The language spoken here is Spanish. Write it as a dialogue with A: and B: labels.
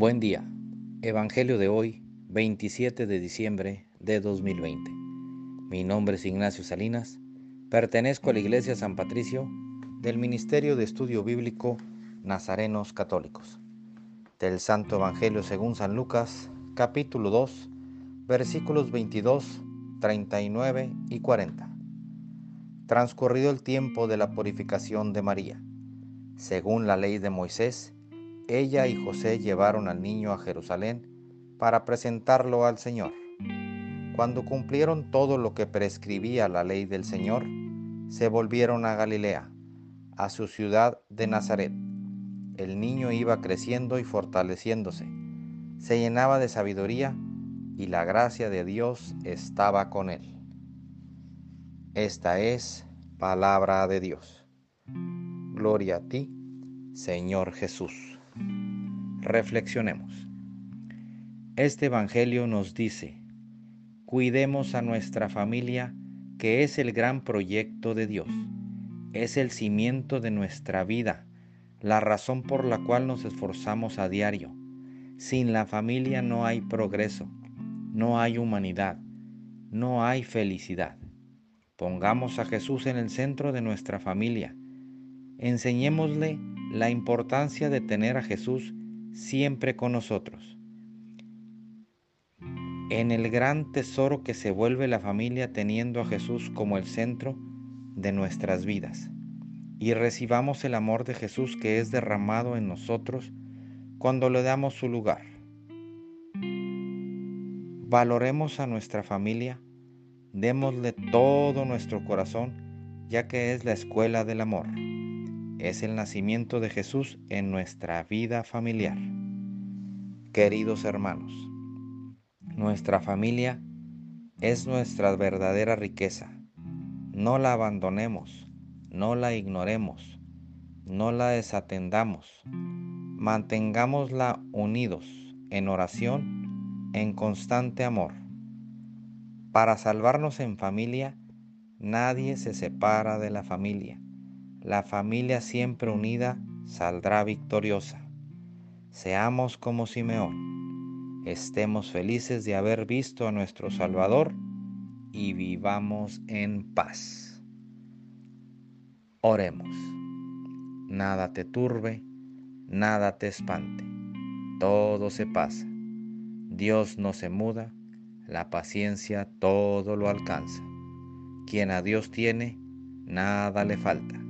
A: Buen día. Evangelio de hoy, 27 de diciembre de 2020. Mi nombre es Ignacio Salinas. Pertenezco a la Iglesia San Patricio del Ministerio de Estudio Bíblico Nazarenos Católicos. Del Santo Evangelio según San Lucas, capítulo 2, versículos 22, 39 y 40. Transcurrido el tiempo de la purificación de María, según la ley de Moisés, ella y José llevaron al niño a Jerusalén para presentarlo al Señor. Cuando cumplieron todo lo que prescribía la ley del Señor, se volvieron a Galilea, a su ciudad de Nazaret. El niño iba creciendo y fortaleciéndose, se llenaba de sabiduría y la gracia de Dios estaba con él. Esta es palabra de Dios. Gloria a ti, Señor Jesús. Reflexionemos. Este Evangelio nos dice, cuidemos a nuestra familia, que es el gran proyecto de Dios, es el cimiento de nuestra vida, la razón por la cual nos esforzamos a diario. Sin la familia no hay progreso, no hay humanidad, no hay felicidad. Pongamos a Jesús en el centro de nuestra familia. Enseñémosle la importancia de tener a Jesús siempre con nosotros. En el gran tesoro que se vuelve la familia teniendo a Jesús como el centro de nuestras vidas. Y recibamos el amor de Jesús que es derramado en nosotros cuando le damos su lugar. Valoremos a nuestra familia, démosle todo nuestro corazón, ya que es la escuela del amor es el nacimiento de Jesús en nuestra vida familiar. Queridos hermanos, nuestra familia es nuestra verdadera riqueza. No la abandonemos, no la ignoremos, no la desatendamos. Mantengámosla unidos en oración, en constante amor. Para salvarnos en familia, nadie se separa de la familia la familia siempre unida saldrá victoriosa. Seamos como Simeón, estemos felices de haber visto a nuestro Salvador y vivamos en paz. Oremos. Nada te turbe, nada te espante, todo se pasa. Dios no se muda, la paciencia todo lo alcanza. Quien a Dios tiene, nada le falta